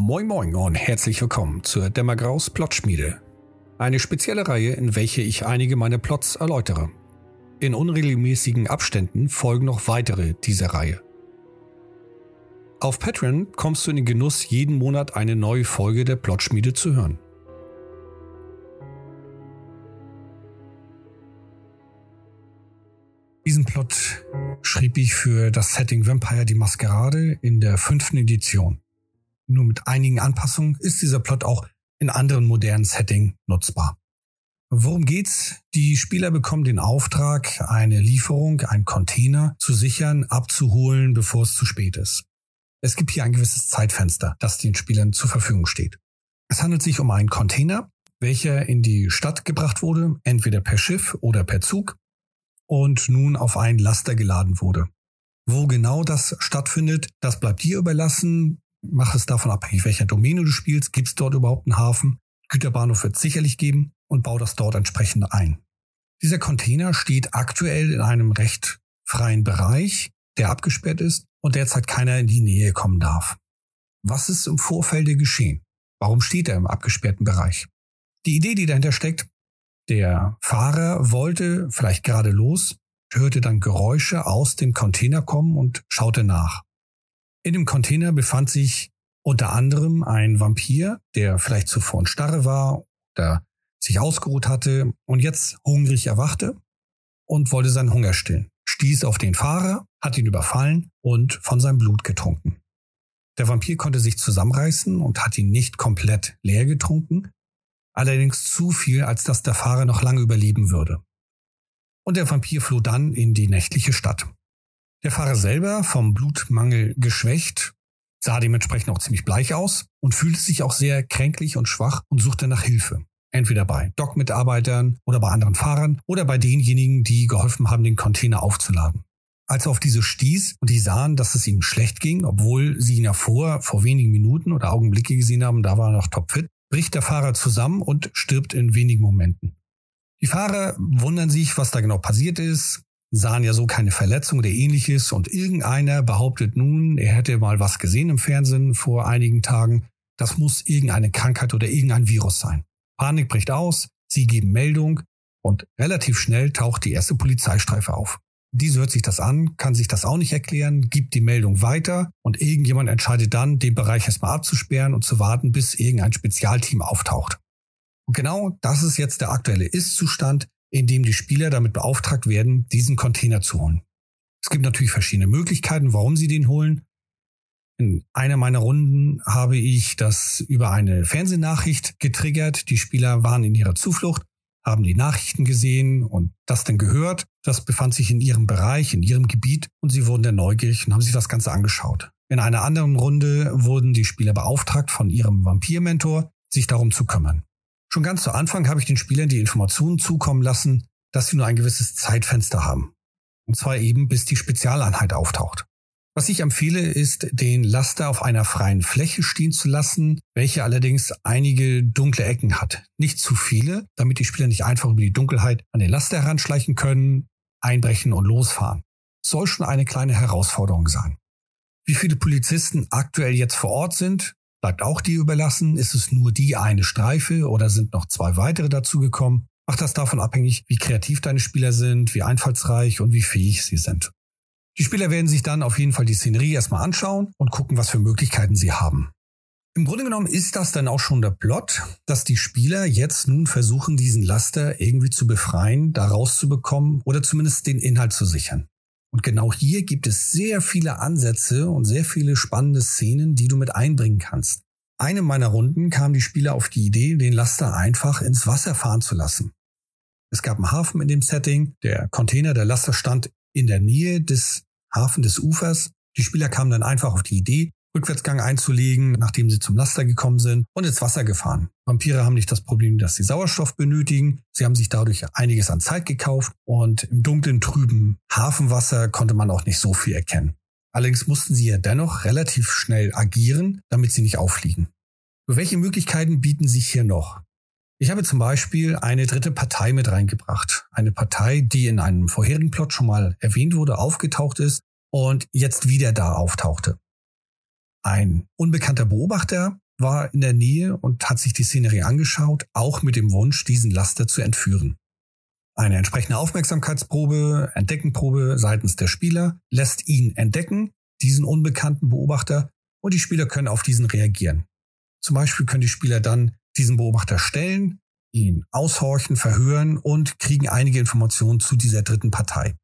Moin Moin und herzlich willkommen zur Dämmergraus Plotschmiede. Eine spezielle Reihe, in welche ich einige meiner Plots erläutere. In unregelmäßigen Abständen folgen noch weitere dieser Reihe. Auf Patreon kommst du in den Genuss, jeden Monat eine neue Folge der Plotschmiede zu hören. Diesen Plot schrieb ich für das Setting Vampire die Maskerade in der fünften Edition. Nur mit einigen Anpassungen ist dieser Plot auch in anderen modernen Setting nutzbar. Worum geht's? Die Spieler bekommen den Auftrag, eine Lieferung, einen Container zu sichern, abzuholen, bevor es zu spät ist. Es gibt hier ein gewisses Zeitfenster, das den Spielern zur Verfügung steht. Es handelt sich um einen Container, welcher in die Stadt gebracht wurde, entweder per Schiff oder per Zug, und nun auf einen Laster geladen wurde. Wo genau das stattfindet, das bleibt dir überlassen mach es davon abhängig, welcher Domäne du spielst. Gibt es dort überhaupt einen Hafen? Güterbahnhof wird es sicherlich geben und bau das dort entsprechend ein. Dieser Container steht aktuell in einem recht freien Bereich, der abgesperrt ist und derzeit keiner in die Nähe kommen darf. Was ist im Vorfelde geschehen? Warum steht er im abgesperrten Bereich? Die Idee, die dahinter steckt, der Fahrer wollte vielleicht gerade los, hörte dann Geräusche aus dem Container kommen und schaute nach. In dem Container befand sich unter anderem ein Vampir, der vielleicht zuvor in Starre war oder sich ausgeruht hatte und jetzt hungrig erwachte und wollte seinen Hunger stillen. Stieß auf den Fahrer, hat ihn überfallen und von seinem Blut getrunken. Der Vampir konnte sich zusammenreißen und hat ihn nicht komplett leer getrunken, allerdings zu viel, als dass der Fahrer noch lange überleben würde. Und der Vampir floh dann in die nächtliche Stadt. Der Fahrer selber, vom Blutmangel geschwächt, sah dementsprechend auch ziemlich bleich aus und fühlte sich auch sehr kränklich und schwach und suchte nach Hilfe. Entweder bei Dock-Mitarbeitern oder bei anderen Fahrern oder bei denjenigen, die geholfen haben, den Container aufzuladen. Als er auf diese stieß und die sahen, dass es ihm schlecht ging, obwohl sie ihn ja vor, vor wenigen Minuten oder Augenblicke gesehen haben, da war er noch topfit, bricht der Fahrer zusammen und stirbt in wenigen Momenten. Die Fahrer wundern sich, was da genau passiert ist, sahen ja so keine Verletzung oder ähnliches und irgendeiner behauptet nun, er hätte mal was gesehen im Fernsehen vor einigen Tagen. Das muss irgendeine Krankheit oder irgendein Virus sein. Panik bricht aus, sie geben Meldung und relativ schnell taucht die erste Polizeistreife auf. Diese hört sich das an, kann sich das auch nicht erklären, gibt die Meldung weiter und irgendjemand entscheidet dann, den Bereich erstmal abzusperren und zu warten, bis irgendein Spezialteam auftaucht. Und genau das ist jetzt der aktuelle Ist-Zustand, in dem die Spieler damit beauftragt werden, diesen Container zu holen. Es gibt natürlich verschiedene Möglichkeiten, warum sie den holen. In einer meiner Runden habe ich das über eine Fernsehnachricht getriggert. Die Spieler waren in ihrer Zuflucht, haben die Nachrichten gesehen und das dann gehört. Das befand sich in ihrem Bereich, in ihrem Gebiet und sie wurden dann neugierig und haben sich das Ganze angeschaut. In einer anderen Runde wurden die Spieler beauftragt von ihrem Vampirmentor, sich darum zu kümmern. Schon ganz zu Anfang habe ich den Spielern die Informationen zukommen lassen, dass sie nur ein gewisses Zeitfenster haben. Und zwar eben, bis die Spezialeinheit auftaucht. Was ich empfehle, ist, den Laster auf einer freien Fläche stehen zu lassen, welche allerdings einige dunkle Ecken hat. Nicht zu viele, damit die Spieler nicht einfach über die Dunkelheit an den Laster heranschleichen können, einbrechen und losfahren. Soll schon eine kleine Herausforderung sein. Wie viele Polizisten aktuell jetzt vor Ort sind, Bleibt auch dir überlassen, ist es nur die eine Streife oder sind noch zwei weitere dazugekommen? Macht das davon abhängig, wie kreativ deine Spieler sind, wie einfallsreich und wie fähig sie sind. Die Spieler werden sich dann auf jeden Fall die Szenerie erstmal anschauen und gucken, was für Möglichkeiten sie haben. Im Grunde genommen ist das dann auch schon der Plot, dass die Spieler jetzt nun versuchen, diesen Laster irgendwie zu befreien, da rauszubekommen oder zumindest den Inhalt zu sichern. Und genau hier gibt es sehr viele Ansätze und sehr viele spannende Szenen, die du mit einbringen kannst. Eine meiner Runden kam die Spieler auf die Idee, den Laster einfach ins Wasser fahren zu lassen. Es gab einen Hafen in dem Setting, der Container, der Laster stand in der Nähe des Hafen des Ufers. Die Spieler kamen dann einfach auf die Idee, Rückwärtsgang einzulegen, nachdem sie zum Laster gekommen sind und ins Wasser gefahren. Vampire haben nicht das Problem, dass sie Sauerstoff benötigen. Sie haben sich dadurch einiges an Zeit gekauft und im dunklen, trüben Hafenwasser konnte man auch nicht so viel erkennen. Allerdings mussten sie ja dennoch relativ schnell agieren, damit sie nicht auffliegen. welche Möglichkeiten bieten sich hier noch? Ich habe zum Beispiel eine dritte Partei mit reingebracht. Eine Partei, die in einem vorherigen Plot schon mal erwähnt wurde, aufgetaucht ist und jetzt wieder da auftauchte. Ein unbekannter Beobachter war in der Nähe und hat sich die Szenerie angeschaut, auch mit dem Wunsch, diesen Laster zu entführen. Eine entsprechende Aufmerksamkeitsprobe, Entdeckenprobe seitens der Spieler lässt ihn entdecken, diesen unbekannten Beobachter, und die Spieler können auf diesen reagieren. Zum Beispiel können die Spieler dann diesen Beobachter stellen, ihn aushorchen, verhören und kriegen einige Informationen zu dieser dritten Partei.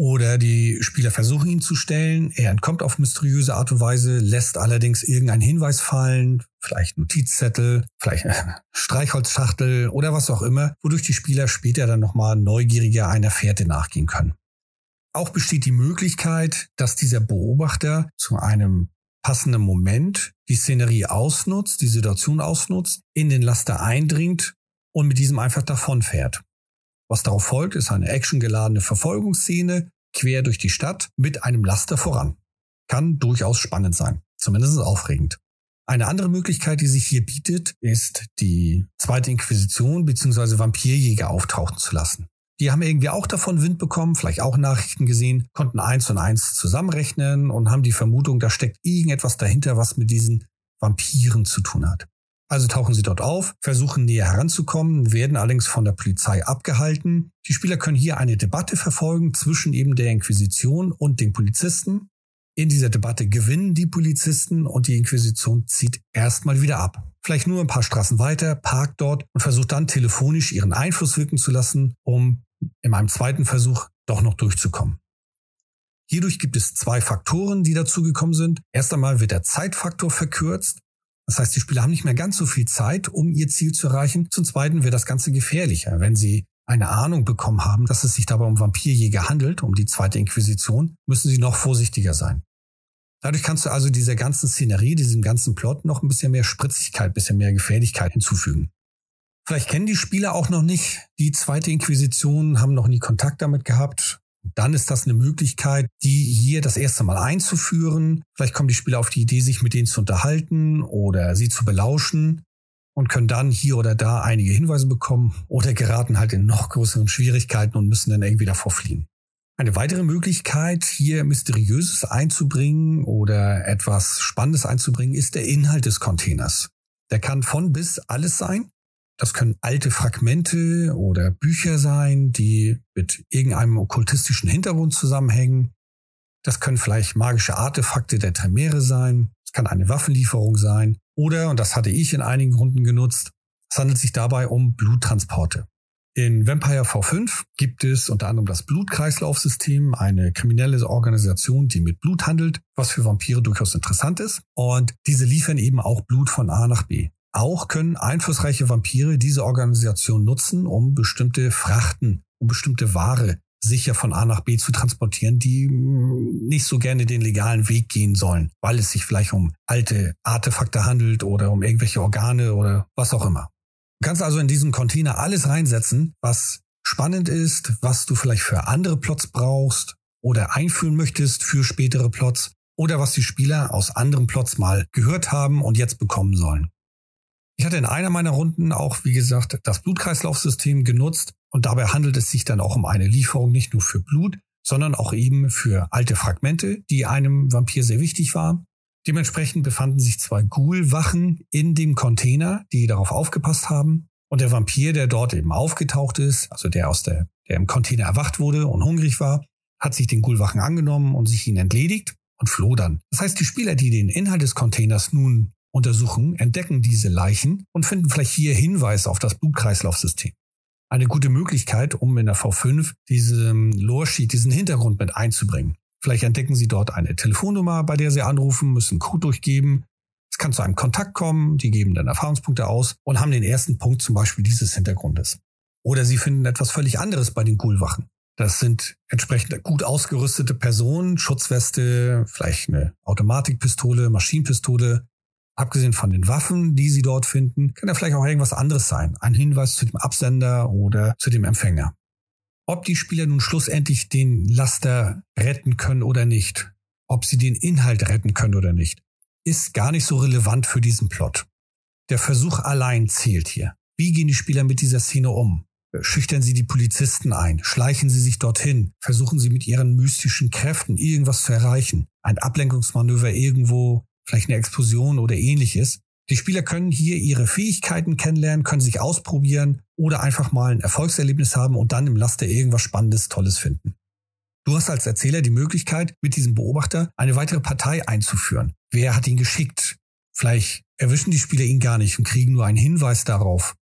Oder die Spieler versuchen ihn zu stellen, er entkommt auf mysteriöse Art und Weise, lässt allerdings irgendeinen Hinweis fallen, vielleicht Notizzettel, vielleicht eine Streichholzschachtel oder was auch immer, wodurch die Spieler später dann nochmal neugieriger einer Fährte nachgehen können. Auch besteht die Möglichkeit, dass dieser Beobachter zu einem passenden Moment die Szenerie ausnutzt, die Situation ausnutzt, in den Laster eindringt und mit diesem einfach davonfährt. Was darauf folgt, ist eine actiongeladene Verfolgungsszene quer durch die Stadt mit einem Laster voran. Kann durchaus spannend sein, zumindest aufregend. Eine andere Möglichkeit, die sich hier bietet, ist die zweite Inquisition bzw. Vampirjäger auftauchen zu lassen. Die haben irgendwie auch davon Wind bekommen, vielleicht auch Nachrichten gesehen, konnten eins und eins zusammenrechnen und haben die Vermutung, da steckt irgendetwas dahinter, was mit diesen Vampiren zu tun hat. Also tauchen sie dort auf, versuchen näher heranzukommen, werden allerdings von der Polizei abgehalten. Die Spieler können hier eine Debatte verfolgen zwischen eben der Inquisition und den Polizisten. In dieser Debatte gewinnen die Polizisten und die Inquisition zieht erstmal wieder ab. Vielleicht nur ein paar Straßen weiter, parkt dort und versucht dann telefonisch ihren Einfluss wirken zu lassen, um in einem zweiten Versuch doch noch durchzukommen. Hierdurch gibt es zwei Faktoren, die dazugekommen sind. Erst einmal wird der Zeitfaktor verkürzt. Das heißt, die Spieler haben nicht mehr ganz so viel Zeit, um ihr Ziel zu erreichen. Zum Zweiten wird das Ganze gefährlicher. Wenn sie eine Ahnung bekommen haben, dass es sich dabei um Vampirjäger handelt, um die zweite Inquisition, müssen sie noch vorsichtiger sein. Dadurch kannst du also dieser ganzen Szenerie, diesem ganzen Plot noch ein bisschen mehr Spritzigkeit, ein bisschen mehr Gefährlichkeit hinzufügen. Vielleicht kennen die Spieler auch noch nicht die zweite Inquisition, haben noch nie Kontakt damit gehabt dann ist das eine Möglichkeit, die hier das erste Mal einzuführen. Vielleicht kommen die Spieler auf die Idee, sich mit denen zu unterhalten oder sie zu belauschen und können dann hier oder da einige Hinweise bekommen oder geraten halt in noch größeren Schwierigkeiten und müssen dann irgendwie davor fliehen. Eine weitere Möglichkeit, hier Mysteriöses einzubringen oder etwas Spannendes einzubringen, ist der Inhalt des Containers. Der kann von bis alles sein. Das können alte Fragmente oder Bücher sein, die mit irgendeinem okkultistischen Hintergrund zusammenhängen. Das können vielleicht magische Artefakte der Tremere sein. Es kann eine Waffenlieferung sein. Oder, und das hatte ich in einigen Runden genutzt, es handelt sich dabei um Bluttransporte. In Vampire V5 gibt es unter anderem das Blutkreislaufsystem, eine kriminelle Organisation, die mit Blut handelt, was für Vampire durchaus interessant ist. Und diese liefern eben auch Blut von A nach B. Auch können einflussreiche Vampire diese Organisation nutzen, um bestimmte Frachten, um bestimmte Ware sicher von A nach B zu transportieren, die hm, nicht so gerne den legalen Weg gehen sollen, weil es sich vielleicht um alte Artefakte handelt oder um irgendwelche Organe oder was auch immer. Du kannst also in diesen Container alles reinsetzen, was spannend ist, was du vielleicht für andere Plots brauchst oder einführen möchtest für spätere Plots oder was die Spieler aus anderen Plots mal gehört haben und jetzt bekommen sollen. Ich hatte in einer meiner Runden auch, wie gesagt, das Blutkreislaufsystem genutzt und dabei handelt es sich dann auch um eine Lieferung nicht nur für Blut, sondern auch eben für alte Fragmente, die einem Vampir sehr wichtig waren. Dementsprechend befanden sich zwei Ghoul-Wachen in dem Container, die darauf aufgepasst haben. Und der Vampir, der dort eben aufgetaucht ist, also der aus der, der im Container erwacht wurde und hungrig war, hat sich den Ghoul-Wachen angenommen und sich ihn entledigt und floh dann. Das heißt, die Spieler, die den Inhalt des Containers nun untersuchen, entdecken diese Leichen und finden vielleicht hier Hinweise auf das Blutkreislaufsystem. Eine gute Möglichkeit, um in der V5 diesen Lore-Sheet, diesen Hintergrund mit einzubringen. Vielleicht entdecken Sie dort eine Telefonnummer, bei der Sie anrufen, müssen Code durchgeben. Es kann zu einem Kontakt kommen, die geben dann Erfahrungspunkte aus und haben den ersten Punkt zum Beispiel dieses Hintergrundes. Oder Sie finden etwas völlig anderes bei den Ghoulwachen. Das sind entsprechend gut ausgerüstete Personen, Schutzweste, vielleicht eine Automatikpistole, Maschinenpistole, Abgesehen von den Waffen, die sie dort finden, kann da vielleicht auch irgendwas anderes sein. Ein Hinweis zu dem Absender oder zu dem Empfänger. Ob die Spieler nun schlussendlich den Laster retten können oder nicht, ob sie den Inhalt retten können oder nicht, ist gar nicht so relevant für diesen Plot. Der Versuch allein zählt hier. Wie gehen die Spieler mit dieser Szene um? Schüchtern sie die Polizisten ein, schleichen sie sich dorthin, versuchen sie mit ihren mystischen Kräften irgendwas zu erreichen, ein Ablenkungsmanöver irgendwo vielleicht eine Explosion oder ähnliches. Die Spieler können hier ihre Fähigkeiten kennenlernen, können sich ausprobieren oder einfach mal ein Erfolgserlebnis haben und dann im Laster irgendwas Spannendes, Tolles finden. Du hast als Erzähler die Möglichkeit, mit diesem Beobachter eine weitere Partei einzuführen. Wer hat ihn geschickt? Vielleicht erwischen die Spieler ihn gar nicht und kriegen nur einen Hinweis darauf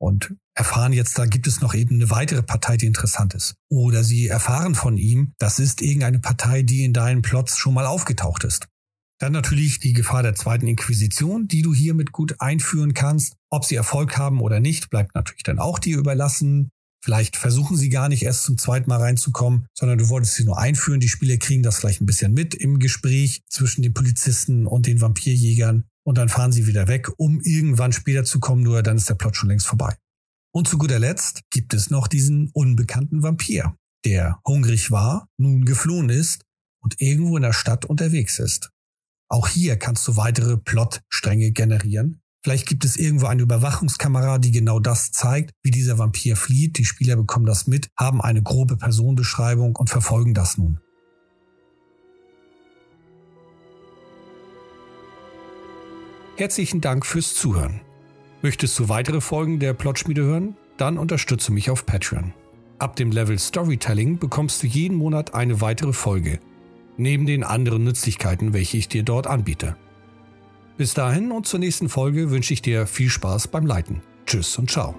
und erfahren jetzt, da gibt es noch eben eine weitere Partei, die interessant ist. Oder sie erfahren von ihm, das ist irgendeine Partei, die in deinen Plots schon mal aufgetaucht ist. Dann natürlich die Gefahr der zweiten Inquisition, die du hiermit gut einführen kannst. Ob sie Erfolg haben oder nicht, bleibt natürlich dann auch dir überlassen. Vielleicht versuchen sie gar nicht erst zum zweiten Mal reinzukommen, sondern du wolltest sie nur einführen. Die Spieler kriegen das vielleicht ein bisschen mit im Gespräch zwischen den Polizisten und den Vampirjägern und dann fahren sie wieder weg, um irgendwann später zu kommen, nur dann ist der Plot schon längst vorbei. Und zu guter Letzt gibt es noch diesen unbekannten Vampir, der hungrig war, nun geflohen ist und irgendwo in der Stadt unterwegs ist. Auch hier kannst du weitere Plotstränge generieren, Vielleicht gibt es irgendwo eine Überwachungskamera, die genau das zeigt, wie dieser Vampir flieht. Die Spieler bekommen das mit, haben eine grobe Personenbeschreibung und verfolgen das nun. Herzlichen Dank fürs Zuhören. Möchtest du weitere Folgen der Plotschmiede hören? Dann unterstütze mich auf Patreon. Ab dem Level Storytelling bekommst du jeden Monat eine weitere Folge, neben den anderen Nützlichkeiten, welche ich dir dort anbiete. Bis dahin und zur nächsten Folge wünsche ich dir viel Spaß beim Leiten. Tschüss und ciao.